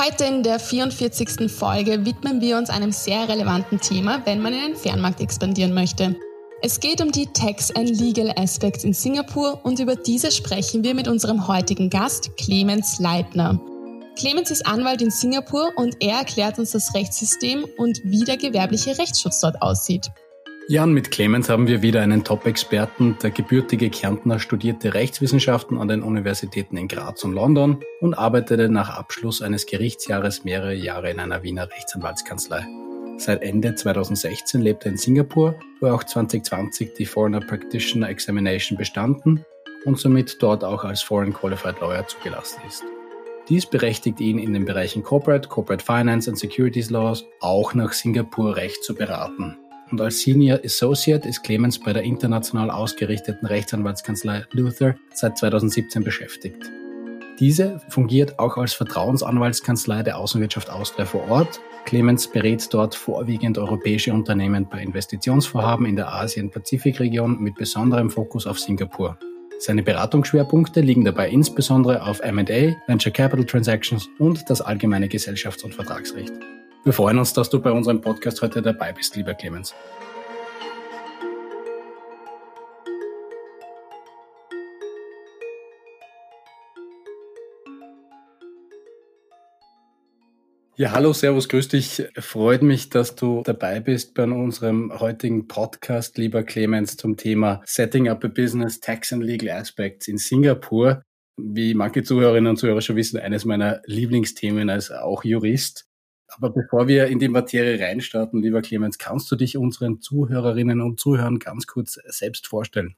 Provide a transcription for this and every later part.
Heute in der 44. Folge widmen wir uns einem sehr relevanten Thema, wenn man in den Fernmarkt expandieren möchte. Es geht um die Tax and Legal Aspects in Singapur und über diese sprechen wir mit unserem heutigen Gast Clemens Leitner. Clemens ist Anwalt in Singapur und er erklärt uns das Rechtssystem und wie der gewerbliche Rechtsschutz dort aussieht. Jan, mit Clemens haben wir wieder einen Top-Experten. Der gebürtige Kärntner studierte Rechtswissenschaften an den Universitäten in Graz und London und arbeitete nach Abschluss eines Gerichtsjahres mehrere Jahre in einer Wiener Rechtsanwaltskanzlei. Seit Ende 2016 lebt er in Singapur, wo er auch 2020 die Foreigner Practitioner Examination bestanden und somit dort auch als Foreign Qualified Lawyer zugelassen ist. Dies berechtigt ihn in den Bereichen Corporate, Corporate Finance und Securities Laws auch nach Singapur Recht zu beraten und als Senior Associate ist Clemens bei der international ausgerichteten Rechtsanwaltskanzlei Luther seit 2017 beschäftigt. Diese fungiert auch als Vertrauensanwaltskanzlei der Außenwirtschaft Austria vor Ort. Clemens berät dort vorwiegend europäische Unternehmen bei Investitionsvorhaben in der Asien-Pazifik-Region mit besonderem Fokus auf Singapur. Seine Beratungsschwerpunkte liegen dabei insbesondere auf M&A, Venture Capital Transactions und das allgemeine Gesellschafts- und Vertragsrecht. Wir freuen uns, dass du bei unserem Podcast heute dabei bist, lieber Clemens. Ja, hallo, Servus, grüß dich. Freut mich, dass du dabei bist bei unserem heutigen Podcast, lieber Clemens, zum Thema Setting up a Business, Tax and Legal Aspects in Singapur. Wie manche Zuhörerinnen und Zuhörer schon wissen, eines meiner Lieblingsthemen als auch Jurist. Aber bevor wir in die Materie reinstarten, lieber Clemens, kannst du dich unseren Zuhörerinnen und Zuhörern ganz kurz selbst vorstellen?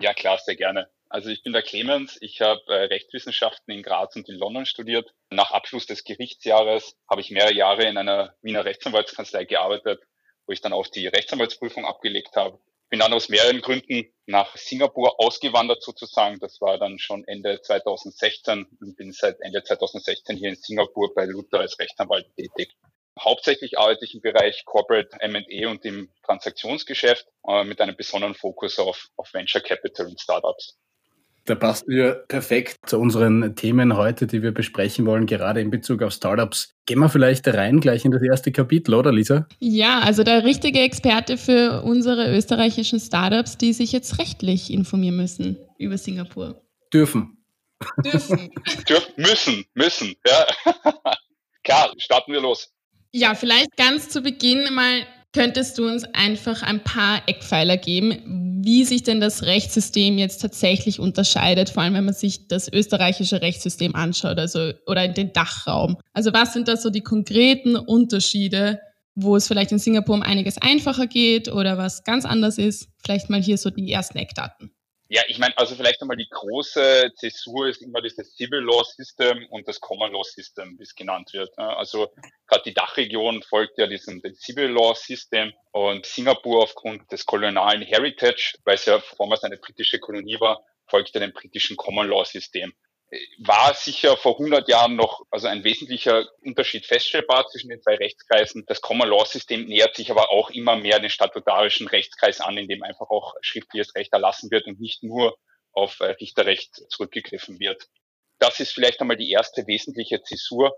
Ja, klar, sehr gerne. Also ich bin der Clemens, ich habe äh, Rechtswissenschaften in Graz und in London studiert. Nach Abschluss des Gerichtsjahres habe ich mehrere Jahre in einer Wiener Rechtsanwaltskanzlei gearbeitet, wo ich dann auch die Rechtsanwaltsprüfung abgelegt habe. Bin dann aus mehreren Gründen nach Singapur ausgewandert sozusagen. Das war dann schon Ende 2016 und bin seit Ende 2016 hier in Singapur bei Luther als Rechtsanwalt tätig. Hauptsächlich arbeite ich im Bereich Corporate M&A und im Transaktionsgeschäft äh, mit einem besonderen Fokus auf, auf Venture Capital und Startups. Da passt ja perfekt zu unseren Themen heute, die wir besprechen wollen, gerade in Bezug auf Startups. Gehen wir vielleicht rein gleich in das erste Kapitel, oder Lisa? Ja, also der richtige Experte für unsere österreichischen Startups, die sich jetzt rechtlich informieren müssen über Singapur. Dürfen. Dürfen. Dürfen, müssen, müssen, ja. Klar, starten wir los. Ja, vielleicht ganz zu Beginn mal könntest du uns einfach ein paar Eckpfeiler geben, wie sich denn das Rechtssystem jetzt tatsächlich unterscheidet, vor allem wenn man sich das österreichische Rechtssystem anschaut, also oder den Dachraum. Also was sind da so die konkreten Unterschiede, wo es vielleicht in Singapur um einiges einfacher geht oder was ganz anders ist? Vielleicht mal hier so die ersten Eckdaten. Ja, ich meine, also vielleicht einmal die große Zäsur ist immer dieses Civil Law System und das Common Law System, wie es genannt wird. Also gerade die Dachregion folgt ja diesem Civil Law System und Singapur aufgrund des kolonialen Heritage, weil es ja vormals eine britische Kolonie war, folgt ja dem britischen Common Law System war sicher vor 100 Jahren noch also ein wesentlicher Unterschied feststellbar zwischen den zwei Rechtskreisen. Das Common Law System nähert sich aber auch immer mehr den statutarischen Rechtskreis an, in dem einfach auch schriftliches Recht erlassen wird und nicht nur auf äh, Richterrecht zurückgegriffen wird. Das ist vielleicht einmal die erste wesentliche Zäsur.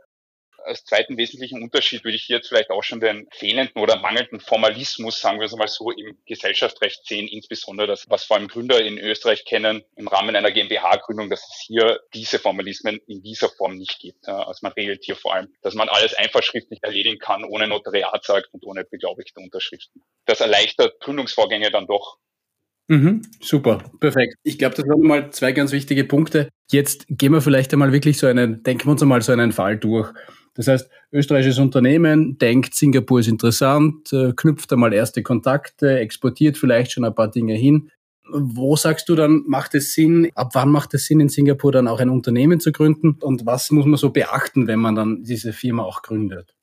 Als zweiten wesentlichen Unterschied würde ich jetzt vielleicht auch schon den fehlenden oder mangelnden Formalismus, sagen wir es mal so, im Gesellschaftsrecht sehen, insbesondere das, was vor allem Gründer in Österreich kennen, im Rahmen einer GmbH-Gründung, dass es hier diese Formalismen in dieser Form nicht gibt. Also man regelt hier vor allem, dass man alles einfach schriftlich erledigen kann, ohne Notariatsakt und ohne beglaubigte Unterschriften. Das erleichtert Gründungsvorgänge dann doch Mhm, super, perfekt. Ich glaube, das waren mal zwei ganz wichtige Punkte. Jetzt gehen wir vielleicht einmal wirklich so einen, denken wir uns einmal so einen Fall durch. Das heißt, österreichisches Unternehmen denkt, Singapur ist interessant, äh, knüpft einmal erste Kontakte, exportiert vielleicht schon ein paar Dinge hin. Wo sagst du dann, macht es Sinn, ab wann macht es Sinn, in Singapur dann auch ein Unternehmen zu gründen? Und was muss man so beachten, wenn man dann diese Firma auch gründet?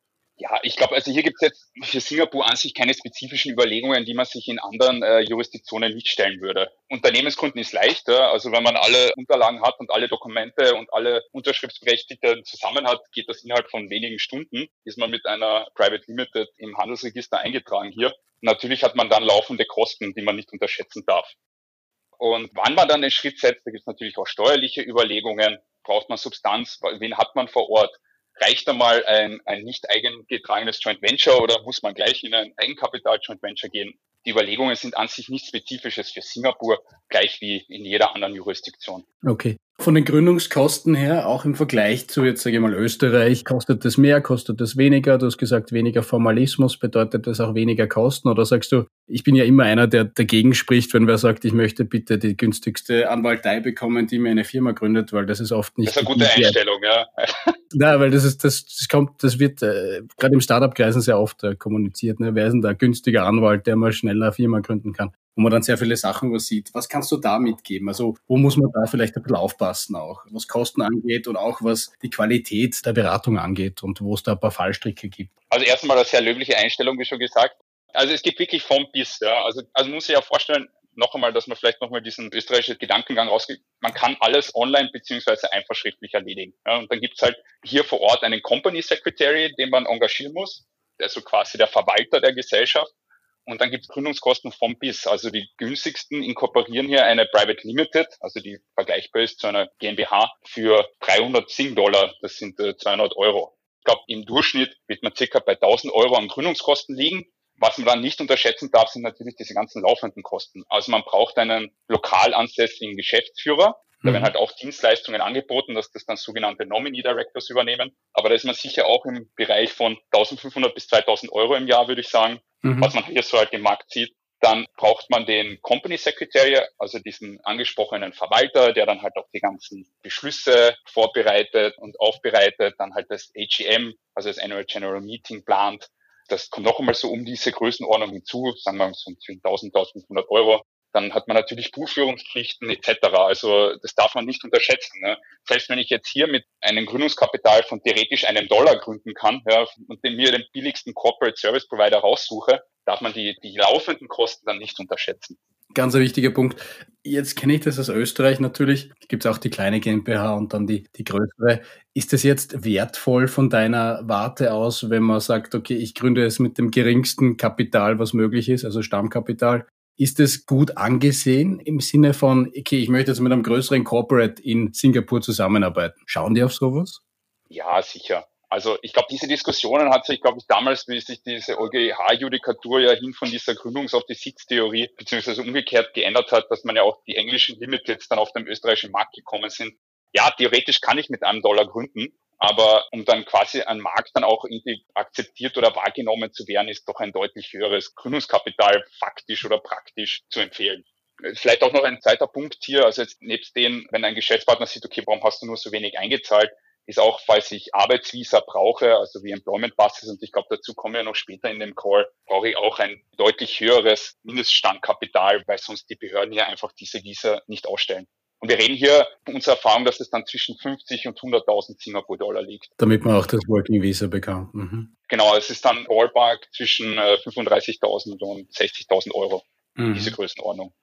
Ja, ich glaube, also hier gibt es jetzt für Singapur an sich keine spezifischen Überlegungen, die man sich in anderen äh, Jurisdiktionen nicht stellen würde. Unternehmensgründen ist leichter. Also wenn man alle Unterlagen hat und alle Dokumente und alle Unterschriftsberechtigten zusammen hat, geht das innerhalb von wenigen Stunden. Ist man mit einer Private Limited im Handelsregister eingetragen hier. Natürlich hat man dann laufende Kosten, die man nicht unterschätzen darf. Und wann man dann den Schritt setzt, da gibt es natürlich auch steuerliche Überlegungen. Braucht man Substanz? Wen hat man vor Ort? Reicht einmal ein, ein nicht eigengetragenes Joint Venture oder muss man gleich in ein Eigenkapital Joint Venture gehen? Die Überlegungen sind an sich nichts Spezifisches für Singapur, gleich wie in jeder anderen Jurisdiktion. Okay. Von den Gründungskosten her, auch im Vergleich zu jetzt sage ich mal Österreich, kostet das mehr, kostet das weniger? Du hast gesagt, weniger Formalismus, bedeutet das auch weniger Kosten? Oder sagst du, ich bin ja immer einer, der dagegen spricht, wenn wer sagt, ich möchte bitte die günstigste Anwaltei bekommen, die mir eine Firma gründet, weil das ist oft nicht. Das ist eine gute Einstellung, ja. Na, weil das ist, das, das kommt, das wird äh, gerade im Startup-Kreisen sehr oft äh, kommuniziert. Ne? Wer ist denn der günstige Anwalt, der mal schneller eine Firma gründen kann? Wo man dann sehr viele Sachen übersieht. Was kannst du da mitgeben? Also wo muss man da vielleicht ein bisschen aufpassen auch, was Kosten angeht und auch was die Qualität der Beratung angeht und wo es da ein paar Fallstricke gibt? Also erstmal eine sehr löbliche Einstellung, wie schon gesagt. Also es gibt wirklich vom bis, ja. Also, also muss ich ja vorstellen, noch einmal, dass man vielleicht nochmal diesen österreichischen Gedankengang rausgeht. Man kann alles online beziehungsweise einfach schriftlich erledigen. Ja, und dann gibt's halt hier vor Ort einen Company Secretary, den man engagieren muss, der ist so quasi der Verwalter der Gesellschaft. Und dann gibt es Gründungskosten vom bis. Also die günstigsten inkorporieren hier eine Private Limited, also die vergleichbar ist zu einer GmbH, für 300 Sing-Dollar. Das sind äh, 200 Euro. Ich glaube, im Durchschnitt wird man circa bei 1000 Euro an Gründungskosten liegen. Was man dann nicht unterschätzen darf, sind natürlich diese ganzen laufenden Kosten. Also man braucht einen lokal ansässigen Geschäftsführer, da werden mhm. halt auch Dienstleistungen angeboten, dass das dann sogenannte Nominee Directors übernehmen. Aber da ist man sicher auch im Bereich von 1500 bis 2000 Euro im Jahr, würde ich sagen, mhm. was man hier so halt im Markt sieht. Dann braucht man den Company Secretary, also diesen angesprochenen Verwalter, der dann halt auch die ganzen Beschlüsse vorbereitet und aufbereitet, dann halt das AGM, also das Annual General Meeting plant. Das kommt noch einmal so um diese Größenordnung hinzu, sagen wir mal so zwischen 1000 1500 Euro. Dann hat man natürlich Buchführungspflichten etc. Also das darf man nicht unterschätzen. Ne? Selbst wenn ich jetzt hier mit einem Gründungskapital von theoretisch einem Dollar gründen kann ja, und den mir den billigsten Corporate Service Provider raussuche, darf man die, die laufenden Kosten dann nicht unterschätzen. Ganz ein wichtiger Punkt. Jetzt kenne ich das aus Österreich natürlich. Gibt es auch die kleine GmbH und dann die, die größere. Ist das jetzt wertvoll von deiner Warte aus, wenn man sagt, okay, ich gründe es mit dem geringsten Kapital, was möglich ist, also Stammkapital, ist es gut angesehen im Sinne von, okay, ich möchte jetzt mit einem größeren Corporate in Singapur zusammenarbeiten? Schauen die auf sowas? Ja, sicher. Also ich glaube, diese Diskussionen hat sich, glaube ich, damals, wie sich diese OGH-Judikatur ja hin von dieser Gründungs- auf die Sitztheorie beziehungsweise umgekehrt geändert hat, dass man ja auch die englischen Limiteds dann auf dem österreichischen Markt gekommen sind. Ja, theoretisch kann ich mit einem Dollar gründen, aber um dann quasi ein Markt dann auch irgendwie akzeptiert oder wahrgenommen zu werden, ist doch ein deutlich höheres Gründungskapital faktisch oder praktisch zu empfehlen. Vielleicht auch noch ein zweiter Punkt hier, also jetzt nebst dem, wenn ein Geschäftspartner sieht, okay, warum hast du nur so wenig eingezahlt, ist auch, falls ich Arbeitsvisa brauche, also wie Employment Passes, und ich glaube, dazu kommen wir noch später in dem Call, brauche ich auch ein deutlich höheres Mindeststandkapital, weil sonst die Behörden hier einfach diese Visa nicht ausstellen. Und wir reden hier von unserer Erfahrung, dass es dann zwischen 50 und 100.000 Singapur-Dollar liegt. Damit man auch das Working Visa bekommt. Mhm. Genau, es ist dann Ballpark zwischen 35.000 äh, und 60.000 Euro, mhm. diese Größenordnung.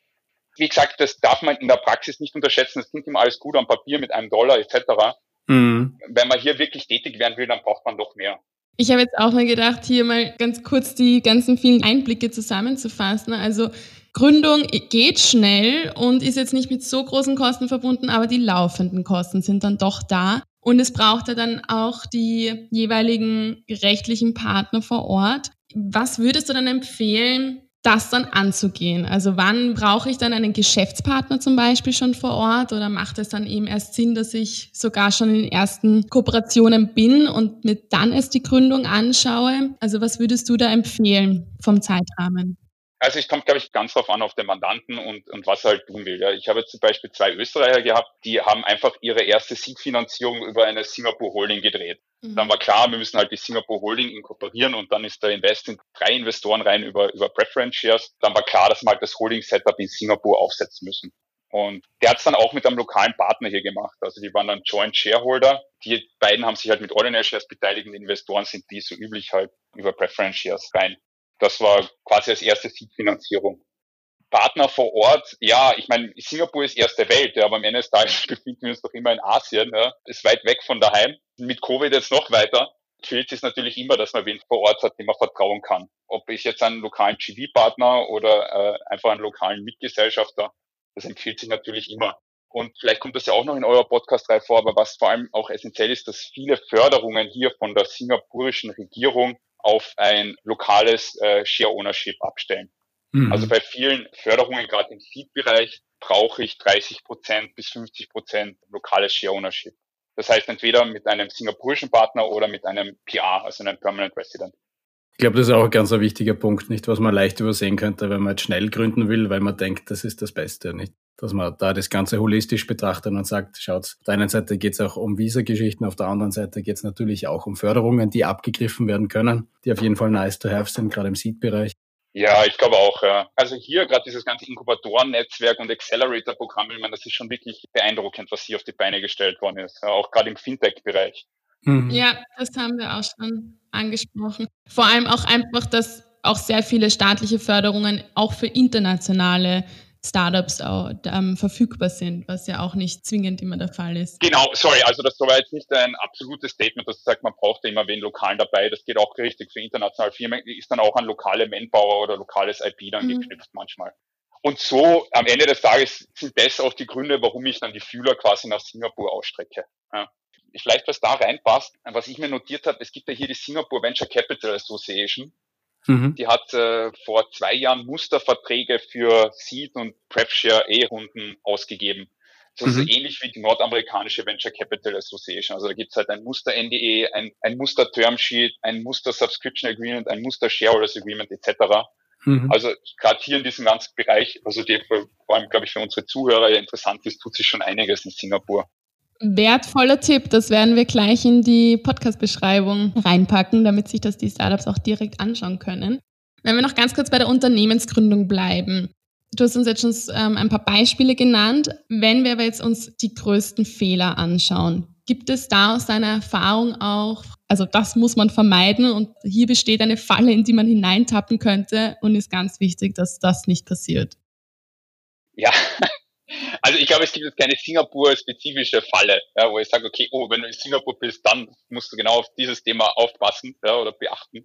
Wie gesagt, das darf man in der Praxis nicht unterschätzen. Es klingt immer alles gut am Papier mit einem Dollar etc. Mhm. Wenn man hier wirklich tätig werden will, dann braucht man doch mehr. Ich habe jetzt auch mal gedacht, hier mal ganz kurz die ganzen vielen Einblicke zusammenzufassen. Also Gründung geht schnell und ist jetzt nicht mit so großen Kosten verbunden, aber die laufenden Kosten sind dann doch da. Und es braucht ja dann auch die jeweiligen rechtlichen Partner vor Ort. Was würdest du dann empfehlen, das dann anzugehen? Also wann brauche ich dann einen Geschäftspartner zum Beispiel schon vor Ort oder macht es dann eben erst Sinn, dass ich sogar schon in den ersten Kooperationen bin und mir dann erst die Gründung anschaue? Also was würdest du da empfehlen vom Zeitrahmen? Also es kommt, glaube ich, ganz drauf an auf den Mandanten und, und was er halt tun will. Ja. Ich habe jetzt zum Beispiel zwei Österreicher gehabt, die haben einfach ihre erste Seed-Finanzierung über eine Singapore Holding gedreht. Mhm. Dann war klar, wir müssen halt die Singapore Holding inkorporieren und dann ist der Invest in drei Investoren rein über, über Preference Shares. Dann war klar, dass wir halt das Holding-Setup in Singapur aufsetzen müssen. Und der hat es dann auch mit einem lokalen Partner hier gemacht. Also die waren dann Joint Shareholder. Die beiden haben sich halt mit Ordinary Shares beteiligt. Investoren sind die so üblich halt über Preference Shares rein. Das war quasi als erste Seed-Finanzierung. Partner vor Ort, ja, ich meine, Singapur ist erste Welt, ja, aber am Ende des Tages befinden wir uns doch immer in Asien, ja, ist weit weg von daheim. Mit Covid jetzt noch weiter. Fehlt es natürlich immer, dass man wen vor Ort hat, dem man vertrauen kann. Ob ich jetzt einen lokalen GV-Partner oder äh, einfach einen lokalen Mitgesellschafter, das empfiehlt sich natürlich immer. Und vielleicht kommt das ja auch noch in eurer Podcast-Reihe vor, aber was vor allem auch essentiell ist, dass viele Förderungen hier von der singapurischen Regierung auf ein lokales äh, Share Ownership abstellen. Mhm. Also bei vielen Förderungen, gerade im Seed-Bereich, brauche ich 30 Prozent bis 50 Prozent lokales Share Ownership. Das heißt entweder mit einem singapurischen Partner oder mit einem PR, also einem Permanent Resident. Ich glaube, das ist auch ein ganz wichtiger Punkt, nicht, was man leicht übersehen könnte, wenn man jetzt schnell gründen will, weil man denkt, das ist das Beste, nicht? Dass man da das Ganze holistisch betrachtet und sagt, schaut, auf der einen Seite geht es auch um Visa-Geschichten, auf der anderen Seite geht es natürlich auch um Förderungen, die abgegriffen werden können, die auf jeden Fall nice to have sind, gerade im Seed-Bereich. Ja, ich glaube auch. Ja. Also hier gerade dieses ganze Inkubatoren-Netzwerk und Accelerator-Programm, ich meine, das ist schon wirklich beeindruckend, was hier auf die Beine gestellt worden ist, ja, auch gerade im Fintech-Bereich. Mhm. Ja, das haben wir auch schon angesprochen. Vor allem auch einfach, dass auch sehr viele staatliche Förderungen auch für internationale Startups auch, ähm, verfügbar sind, was ja auch nicht zwingend immer der Fall ist. Genau, sorry, also das war jetzt nicht ein absolutes Statement, das sagt, man braucht ja immer wen Lokalen dabei. Das geht auch richtig für internationale Firmen, ist dann auch an lokale Manpower oder lokales IP dann mhm. geknüpft manchmal. Und so am Ende des Tages sind das auch die Gründe, warum ich dann die Fühler quasi nach Singapur ausstrecke. Ja vielleicht was da reinpasst, was ich mir notiert habe, es gibt ja hier die Singapore Venture Capital Association. Mhm. Die hat äh, vor zwei Jahren Musterverträge für Seed und PrepShare E-Runden ausgegeben. Das mhm. ist ähnlich wie die nordamerikanische Venture Capital Association. Also da gibt es halt ein Muster-NDE, ein, ein Muster-Termsheet, ein Muster-Subscription Agreement, ein Muster-Shareholders Agreement etc. Mhm. Also gerade hier in diesem ganzen Bereich, also die vor allem, glaube ich, für unsere Zuhörer ja interessant ist, tut sich schon einiges in Singapur. Wertvoller Tipp, das werden wir gleich in die Podcast-Beschreibung reinpacken, damit sich das die Startups auch direkt anschauen können. Wenn wir noch ganz kurz bei der Unternehmensgründung bleiben. Du hast uns jetzt schon ähm, ein paar Beispiele genannt. Wenn wir aber jetzt uns die größten Fehler anschauen, gibt es da aus deiner Erfahrung auch, also das muss man vermeiden und hier besteht eine Falle, in die man hineintappen könnte und ist ganz wichtig, dass das nicht passiert. Ja, also ich glaube, es gibt jetzt keine Singapur-spezifische Falle, ja, wo ich sage, okay, oh, wenn du in Singapur bist, dann musst du genau auf dieses Thema aufpassen ja, oder beachten.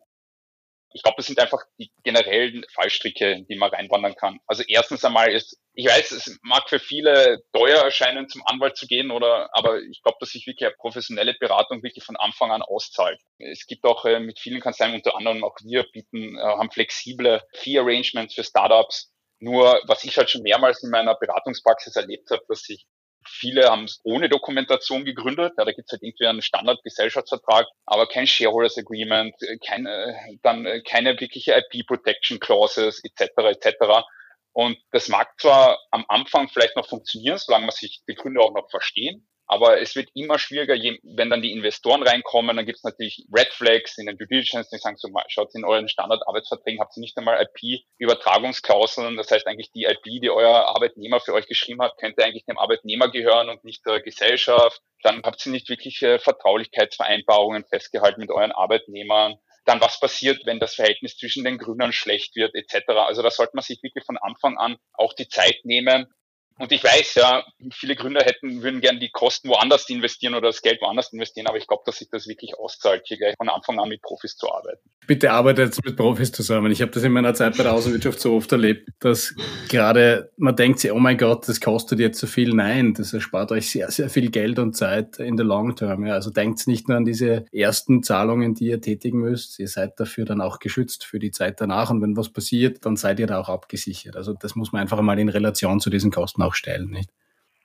Ich glaube, das sind einfach die generellen Fallstricke, die man reinwandern kann. Also erstens einmal ist, ich weiß, es mag für viele teuer erscheinen, zum Anwalt zu gehen, oder, aber ich glaube, dass sich wirklich eine professionelle Beratung wirklich von Anfang an auszahlt. Es gibt auch äh, mit vielen Kanzleien, unter anderem auch wir bieten, äh, haben flexible Fee-Arrangements für Startups, nur was ich halt schon mehrmals in meiner Beratungspraxis erlebt habe, dass sich viele haben es ohne Dokumentation gegründet. Ja, da gibt es halt irgendwie einen Standardgesellschaftsvertrag, aber kein Shareholders Agreement, keine, dann keine wirkliche IP Protection Clauses etc. etc. Und das mag zwar am Anfang vielleicht noch funktionieren, solange man sich die Gründer auch noch verstehen, aber es wird immer schwieriger, wenn dann die Investoren reinkommen, dann gibt es natürlich Red Flags in den Due Diligence, die sagen so, schaut in euren Standardarbeitsverträgen, habt ihr nicht einmal IP-Übertragungsklauseln. Das heißt eigentlich die IP, die euer Arbeitnehmer für euch geschrieben hat, könnte eigentlich dem Arbeitnehmer gehören und nicht der Gesellschaft. Dann habt ihr nicht wirkliche Vertraulichkeitsvereinbarungen festgehalten mit euren Arbeitnehmern dann was passiert, wenn das Verhältnis zwischen den Gründern schlecht wird, etc. Also da sollte man sich wirklich von Anfang an auch die Zeit nehmen, Und ich weiß ja, viele Gründer hätten, würden gerne die Kosten woanders investieren oder das Geld woanders investieren, aber ich glaube, dass sich das wirklich auszahlt, hier gleich von Anfang an mit Profis zu arbeiten. Bitte arbeitet mit Profis zusammen. Ich habe das in meiner Zeit bei der Außenwirtschaft so oft erlebt, dass gerade man denkt sich, oh mein Gott, das kostet jetzt so viel. Nein, das erspart euch sehr, sehr viel Geld und Zeit in der Long Term. Ja. Also denkt nicht nur an diese ersten Zahlungen, die ihr tätigen müsst. Ihr seid dafür dann auch geschützt für die Zeit danach. Und wenn was passiert, dann seid ihr da auch abgesichert. Also das muss man einfach mal in Relation zu diesen Kosten auch stellen, nicht?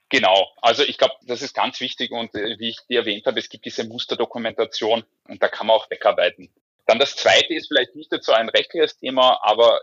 Genau, also ich glaube, das ist ganz wichtig und äh, wie ich dir erwähnt habe, es gibt diese Musterdokumentation und da kann man auch wegarbeiten. Dann das zweite ist vielleicht nicht so ein rechtliches Thema, aber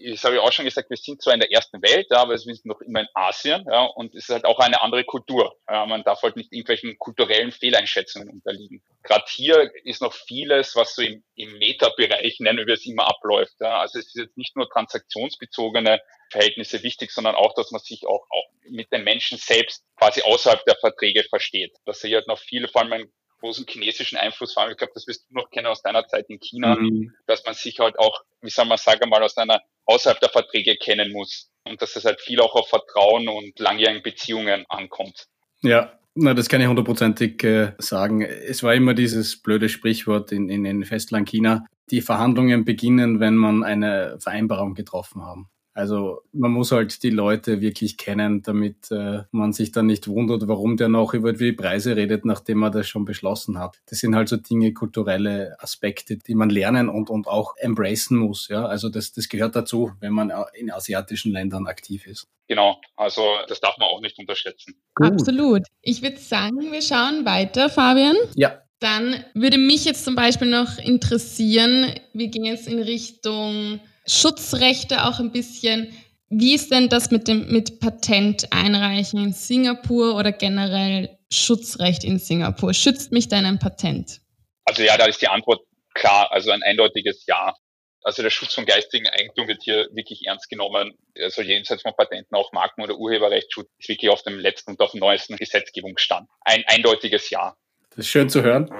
ich habe ja auch schon gesagt, wir sind zwar in der ersten Welt, ja, aber wir sind noch immer in Asien, ja, und es ist halt auch eine andere Kultur. Ja, man darf halt nicht irgendwelchen kulturellen Fehleinschätzungen unterliegen. Gerade hier ist noch vieles, was so im, im Meta-Bereich, nennen wir es immer, abläuft. Ja. Also es ist jetzt nicht nur transaktionsbezogene Verhältnisse wichtig, sondern auch, dass man sich auch, auch mit den Menschen selbst quasi außerhalb der Verträge versteht. Dass hier halt noch viele, vor allem einen großen chinesischen Einfluss vor allem, ich glaube, das wirst du noch kennen aus deiner Zeit in China, mhm. dass man sich halt auch, wie soll man sagen, mal aus einer außerhalb der Verträge kennen muss und dass es halt viel auch auf Vertrauen und langjährigen Beziehungen ankommt. Ja, na, das kann ich hundertprozentig äh, sagen. Es war immer dieses blöde Sprichwort in, in, in Festland China. Die Verhandlungen beginnen, wenn man eine Vereinbarung getroffen haben. Also man muss halt die Leute wirklich kennen, damit äh, man sich dann nicht wundert, warum der noch über die Preise redet, nachdem man das schon beschlossen hat. Das sind halt so Dinge, kulturelle Aspekte, die man lernen und, und auch embracen muss. Ja, also das, das gehört dazu, wenn man in asiatischen Ländern aktiv ist. Genau, also das darf man auch nicht unterschätzen. Gut. Absolut. Ich würde sagen, wir schauen weiter, Fabian. Ja. Dann würde mich jetzt zum Beispiel noch interessieren, wir gehen jetzt in Richtung Schutzrechte auch ein bisschen. Wie ist denn das mit dem mit Patent einreichen in Singapur oder generell Schutzrecht in Singapur? Schützt mich denn ein Patent? Also ja, da ist die Antwort klar, also ein eindeutiges Ja. Also der Schutz von geistigen Eigentum wird hier wirklich ernst genommen. Also jenseits von Patenten auch Marken- oder Urheberrechtsschutz ist wirklich auf dem letzten und auf dem neuesten Gesetzgebungsstand. Ein eindeutiges Ja. Das ist schön zu hören.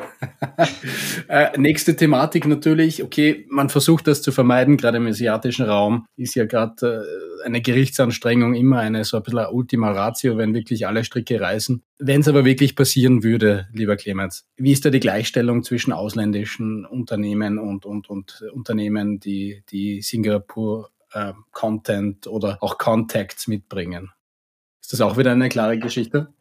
äh, nächste Thematik natürlich, okay, man versucht das zu vermeiden, gerade im asiatischen Raum ist ja gerade äh, eine Gerichtsanstrengung immer eine so ein bisschen Ultima Ratio, wenn wirklich alle Stricke reißen. Wenn es aber wirklich passieren würde, lieber Clemens, wie ist da die Gleichstellung zwischen ausländischen Unternehmen und, und, und Unternehmen, die, die Singapur äh, Content oder auch Contacts mitbringen? Ist das auch wieder eine klare Geschichte?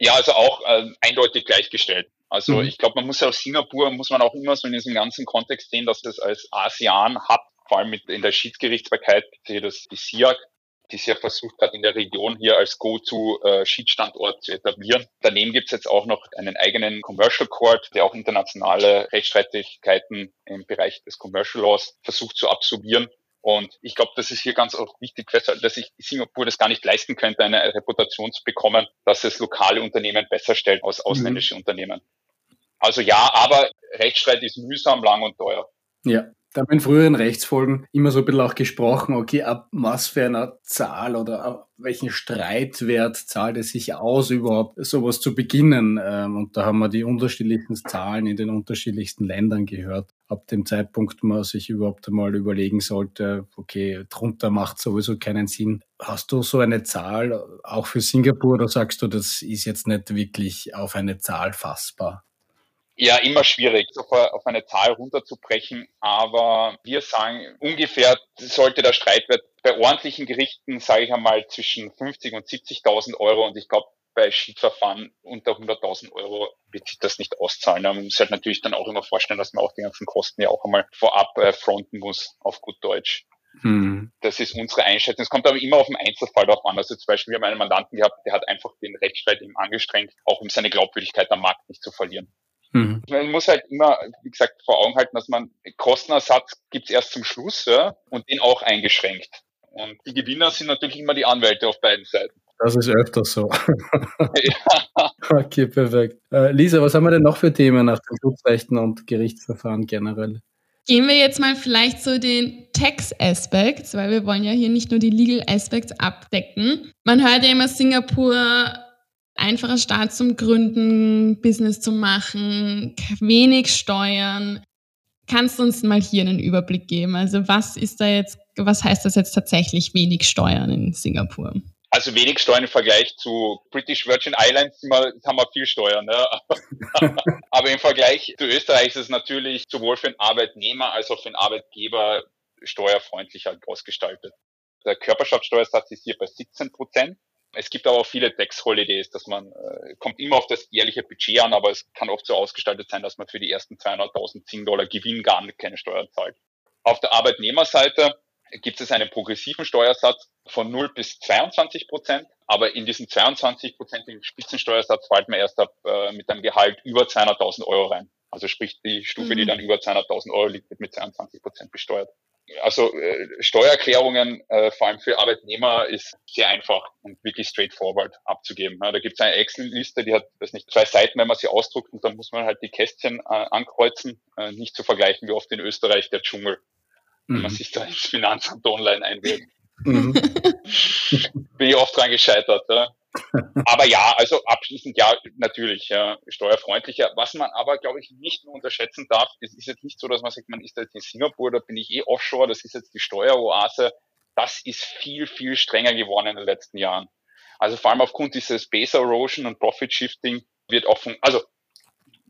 Ja, also auch äh, eindeutig gleichgestellt. Also mhm. ich glaube, man muss ja aus Singapur, muss man auch immer so in diesem ganzen Kontext sehen, dass das als ASEAN hat, vor allem mit in der Schiedsgerichtsbarkeit, hier das die SIAG, die ja versucht hat, in der Region hier als Go-to-Schiedsstandort äh, zu etablieren. Daneben gibt es jetzt auch noch einen eigenen Commercial Court, der auch internationale Rechtsstreitigkeiten im Bereich des Commercial Laws versucht zu absorbieren. Und ich glaube, das ist hier ganz auch wichtig festzuhalten, dass sich Singapur das gar nicht leisten könnte, eine Reputation zu bekommen, dass es lokale Unternehmen besser stellt als ausländische mhm. Unternehmen. Also ja, aber Rechtsstreit ist mühsam, lang und teuer. Ja. Da haben wir in früheren Rechtsfolgen immer so ein bisschen auch gesprochen, okay, ab was für einer Zahl oder ab welchen Streitwert zahlt es sich aus, überhaupt sowas zu beginnen. Ähm, und da haben wir die unterschiedlichsten Zahlen in den unterschiedlichsten Ländern gehört. Ab dem Zeitpunkt, man sich überhaupt einmal überlegen sollte, okay, drunter macht sowieso keinen Sinn. Hast du so eine Zahl auch für Singapur oder sagst du, das ist jetzt nicht wirklich auf eine Zahl fassbar? Ja immer schwierig, auf, eine Zahl runterzubrechen. Aber wir sagen, ungefähr sollte der Streitwert bei ordentlichen Gerichten, sage ich einmal, zwischen 50 und 70.000 Euro. Und ich glaube, bei Schiedverfahren unter 100.000 Euro wird sich das nicht auszahlen. Man muss halt natürlich dann auch immer vorstellen, dass man auch die ganzen Kosten ja auch einmal vorab äh, fronten muss, auf gut Deutsch. Hm. Das ist unsere Einschätzung. Es kommt aber immer auf den Einzelfall darauf an. Also zum Beispiel, wir haben einen Mandanten gehabt, der hat einfach den Rechtsstreit eben angestrengt, auch um seine Glaubwürdigkeit am Markt nicht zu verlieren. Mhm. Man muss halt immer, wie gesagt, vor Augen halten, dass man Kostenersatz gibt's erst zum Schluss ja, und den auch eingeschränkt. Und die Gewinner sind natürlich immer die Anwälte auf beiden Seiten. Das ist öfter so. ja. Okay, perfekt. Äh, Lisa, was haben wir denn noch für Themen nach den Schutzrechten und Gerichtsverfahren generell? Gehen wir jetzt mal vielleicht zu den Tax-Aspects, weil wir wollen ja hier nicht nur die Legal Aspects abdecken. Man hört ja immer Singapur einfacher Staat zum Gründen, Business zu machen, wenig Steuern. Kannst du uns mal hier einen Überblick geben? Also was ist da jetzt, was heißt das jetzt tatsächlich wenig Steuern in Singapur? Also wenig Steuern im Vergleich zu British Virgin Islands wir, haben wir viel Steuern. Ne? Aber im Vergleich zu Österreich ist es natürlich sowohl für den Arbeitnehmer als auch für den Arbeitgeber steuerfreundlicher ausgestaltet. Der Körperschaftssteuersatz ist hier bei 17 Prozent. Es gibt aber auch viele Tax Holidays, dass man, äh, kommt immer auf das jährliche Budget an, aber es kann oft so ausgestaltet sein, dass man für die ersten 200.000 10 Dollar Gewinn gar keine Steuern zahlt. Auf der Arbeitnehmerseite gibt es einen progressiven Steuersatz von 0 bis 22 Prozent, aber in diesen 22 prozentigen Spitzensteuersatz fällt man erst ab äh, mit einem Gehalt über 200.000 Euro rein. Also sprich, die Stufe, mhm. die dann über 200.000 Euro liegt, wird mit 22 Prozent besteuert also äh, Steuererklärungen, äh, vor allem für Arbeitnehmer, ist sehr einfach und wirklich straightforward abzugeben. Ja, da gibt es eine Excel-Liste, die hat, das nicht, zwei Seiten, wenn man sie ausdruckt und dann muss man halt die Kästchen äh, ankreuzen, äh, nicht zu vergleichen wie oft in Österreich der Dschungel, mhm. wenn man mhm. sich da ins Finanzamt online einwählt. Mhm. Bin ich oft dran gescheitert. Ja. Aber ja, also abschließend ja, natürlich ja, steuerfreundlicher. Was man aber, glaube ich, nicht nur unterschätzen darf, es ist jetzt nicht so, dass man sagt, man ist jetzt in Singapur, da bin ich eh offshore, das ist jetzt die Steueroase. Das ist viel, viel strenger geworden in den letzten Jahren. Also vor allem aufgrund dieses Base Erosion und Profit Shifting wird offen, also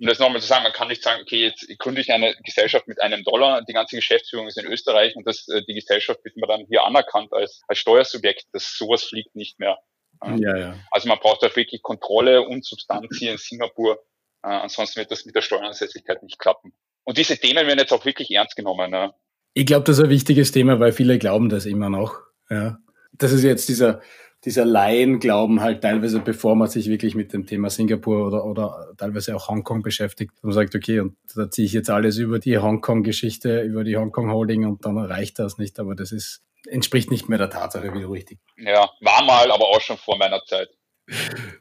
um das nochmal zu sagen, man kann nicht sagen, okay, jetzt gründe ich eine Gesellschaft mit einem Dollar, die ganze Geschäftsführung ist in Österreich und das, äh, die Gesellschaft wird mir dann hier anerkannt als, als Steuersubjekt. Das sowas fliegt nicht mehr. Ja, ja. Also man braucht da wirklich Kontrolle und Substanz hier in Singapur. Äh, ansonsten wird das mit der Steueransässigkeit nicht klappen. Und diese Themen werden jetzt auch wirklich ernst genommen. Ne? Ich glaube, das ist ein wichtiges Thema, weil viele glauben das immer noch. Ja. Das ist jetzt dieser, dieser Laienglauben halt teilweise, bevor man sich wirklich mit dem Thema Singapur oder, oder teilweise auch Hongkong beschäftigt. Man sagt, okay, und da ziehe ich jetzt alles über die Hongkong-Geschichte, über die Hongkong-Holding und dann reicht das nicht. Aber das ist, entspricht nicht mehr der Tatsache, wie du richtig. Ja, war mal, aber auch schon vor meiner Zeit.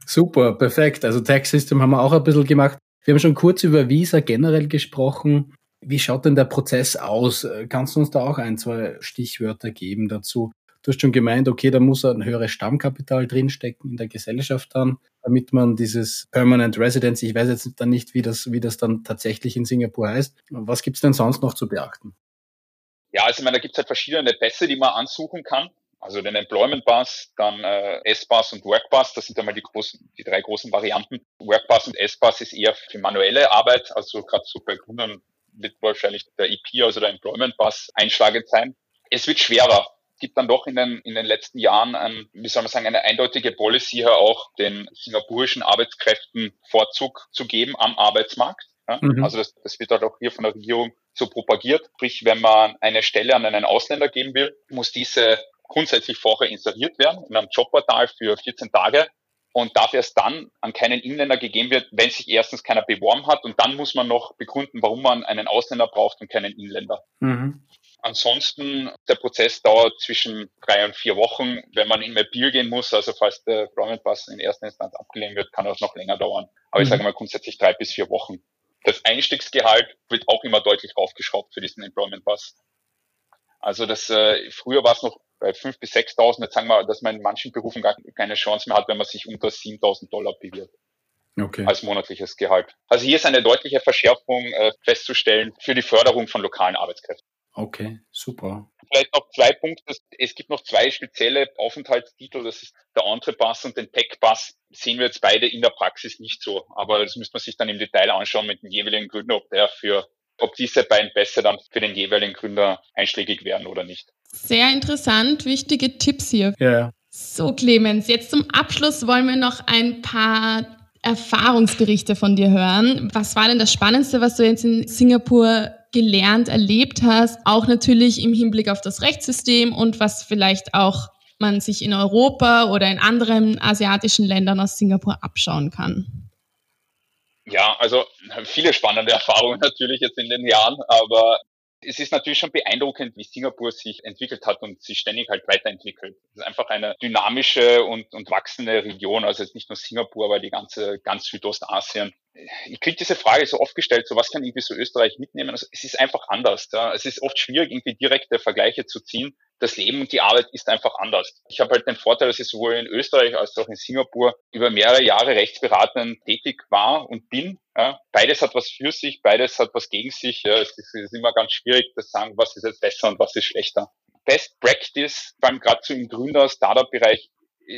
Super, perfekt. Also Tax System haben wir auch ein bisschen gemacht. Wir haben schon kurz über Visa generell gesprochen. Wie schaut denn der Prozess aus? Kannst du uns da auch ein, zwei Stichwörter geben dazu? Du hast schon gemeint, okay, da muss ein höheres Stammkapital drinstecken in der Gesellschaft dann, damit man dieses Permanent Residence, ich weiß jetzt dann nicht, wie das, wie das dann tatsächlich in Singapur heißt. Was gibt's denn sonst noch zu beachten? Ja, also ich meine, da gibt es halt verschiedene Pässe, die man ansuchen kann. Also den Employment Pass, dann äh, S-Pass und Work Pass, das sind einmal die großen, die drei großen Varianten. Work Pass und S-Pass ist eher für manuelle Arbeit, also gerade so bei Gründern wird wahrscheinlich der EP, also der Employment Pass, einschlagend sein. Es wird schwerer. Es gibt dann doch in den, in den letzten Jahren, ein, wie soll man sagen, eine eindeutige Policy hier auch den singapurischen Arbeitskräften Vorzug zu geben am Arbeitsmarkt. Mhm. Also das, das wird halt auch hier von der Regierung so propagiert. Sprich, wenn man eine Stelle an einen Ausländer geben will, muss diese grundsätzlich vorher inseriert werden in einem Jobportal für 14 Tage und darf erst dann an keinen Inländer gegeben wird, wenn sich erstens keiner beworben hat und dann muss man noch begründen, warum man einen Ausländer braucht und keinen Inländer. Mhm. Ansonsten, der Prozess dauert zwischen drei und vier Wochen. Wenn man in Appeal gehen muss, also falls der Employment Pass in erster Instanz abgelehnt wird, kann das noch länger dauern. Aber mhm. ich sage mal grundsätzlich drei bis vier Wochen. Das Einstiegsgehalt wird auch immer deutlich raufgeschraubt für diesen Employment Pass. Also das äh, früher war es noch bei 5.000 bis 6.000, jetzt sagen wir, dass man in manchen Berufen gar keine Chance mehr hat, wenn man sich unter 7.000 Dollar bewirbt. Okay. Als monatliches Gehalt. Also hier ist eine deutliche Verschärfung äh, festzustellen für die Förderung von lokalen Arbeitskräften. Okay, super. Vielleicht noch zwei Punkte. Es gibt noch zwei spezielle Aufenthaltstitel. Das ist der Entre-Pass und den Tech-Pass. Sehen wir jetzt beide in der Praxis nicht so. Aber das müsste man sich dann im Detail anschauen mit dem jeweiligen Gründer, ob der für, ob diese beiden Pässe dann für den jeweiligen Gründer einschlägig werden oder nicht. Sehr interessant, wichtige Tipps hier. Ja. So, Clemens, jetzt zum Abschluss wollen wir noch ein paar Erfahrungsberichte von dir hören. Was war denn das Spannendste, was du jetzt in Singapur gelernt, erlebt hast, auch natürlich im Hinblick auf das Rechtssystem und was vielleicht auch man sich in Europa oder in anderen asiatischen Ländern aus Singapur abschauen kann? Ja, also viele spannende Erfahrungen natürlich jetzt in den Jahren, aber es ist natürlich schon beeindruckend, wie Singapur sich entwickelt hat und sich ständig halt weiterentwickelt. Es ist einfach eine dynamische und, und wachsende Region, also jetzt nicht nur Singapur, aber die ganze, ganz Südostasien. Ich kriege diese Frage so oft gestellt, so was kann irgendwie so Österreich mitnehmen? Also es ist einfach anders. Ja. Es ist oft schwierig, irgendwie direkte Vergleiche zu ziehen das Leben und die Arbeit ist einfach anders. Ich habe halt den Vorteil, dass ich sowohl in Österreich als auch in Singapur über mehrere Jahre rechtsberatend tätig war und bin. Ja. Beides hat was für sich, beides hat was gegen sich. Ja. Es, ist, es ist immer ganz schwierig zu sagen, was ist jetzt besser und was ist schlechter. Best Practice, vor allem gerade so im Gründer-Startup-Bereich,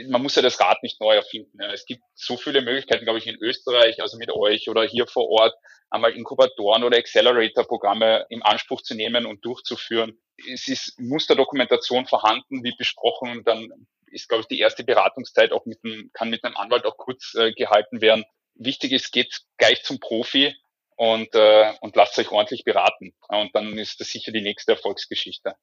man muss ja das Rad nicht neu erfinden. Es gibt so viele Möglichkeiten, glaube ich, in Österreich, also mit euch oder hier vor Ort, einmal Inkubatoren oder Accelerator-Programme im Anspruch zu nehmen und durchzuführen. Es ist Musterdokumentation vorhanden, wie besprochen, dann ist, glaube ich, die erste Beratungszeit auch mit einem, kann mit einem Anwalt auch kurz äh, gehalten werden. Wichtig ist, geht gleich zum Profi und, äh, und lasst euch ordentlich beraten. Und dann ist das sicher die nächste Erfolgsgeschichte.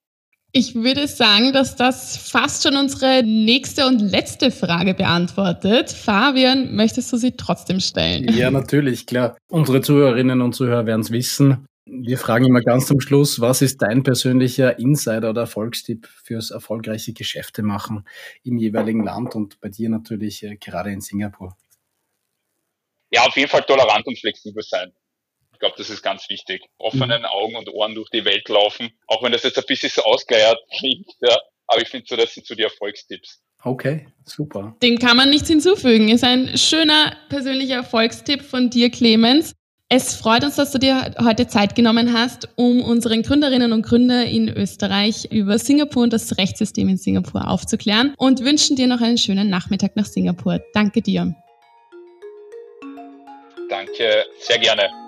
Ich würde sagen, dass das fast schon unsere nächste und letzte Frage beantwortet. Fabian, möchtest du sie trotzdem stellen? Ja, natürlich, klar. Unsere Zuhörerinnen und Zuhörer werden es wissen. Wir fragen immer ganz zum Schluss, was ist dein persönlicher Insider oder Erfolgstipp fürs erfolgreiche Geschäfte machen im jeweiligen Land und bei dir natürlich äh, gerade in Singapur? Ja, auf jeden Fall tolerant und flexibel sein. Ich glaube, das ist ganz wichtig. Offenen mhm. Augen und Ohren durch die Welt laufen. Auch wenn das jetzt ein bisschen so ausgeleiert klingt, ja. Aber ich finde so, das sind so die Erfolgstipps. Okay, super. Dem kann man nichts hinzufügen. Ist ein schöner persönlicher Erfolgstipp von dir, Clemens. Es freut uns, dass du dir heute Zeit genommen hast, um unseren Gründerinnen und Gründer in Österreich über Singapur und das Rechtssystem in Singapur aufzuklären und wünschen dir noch einen schönen Nachmittag nach Singapur. Danke dir. Danke, sehr gerne.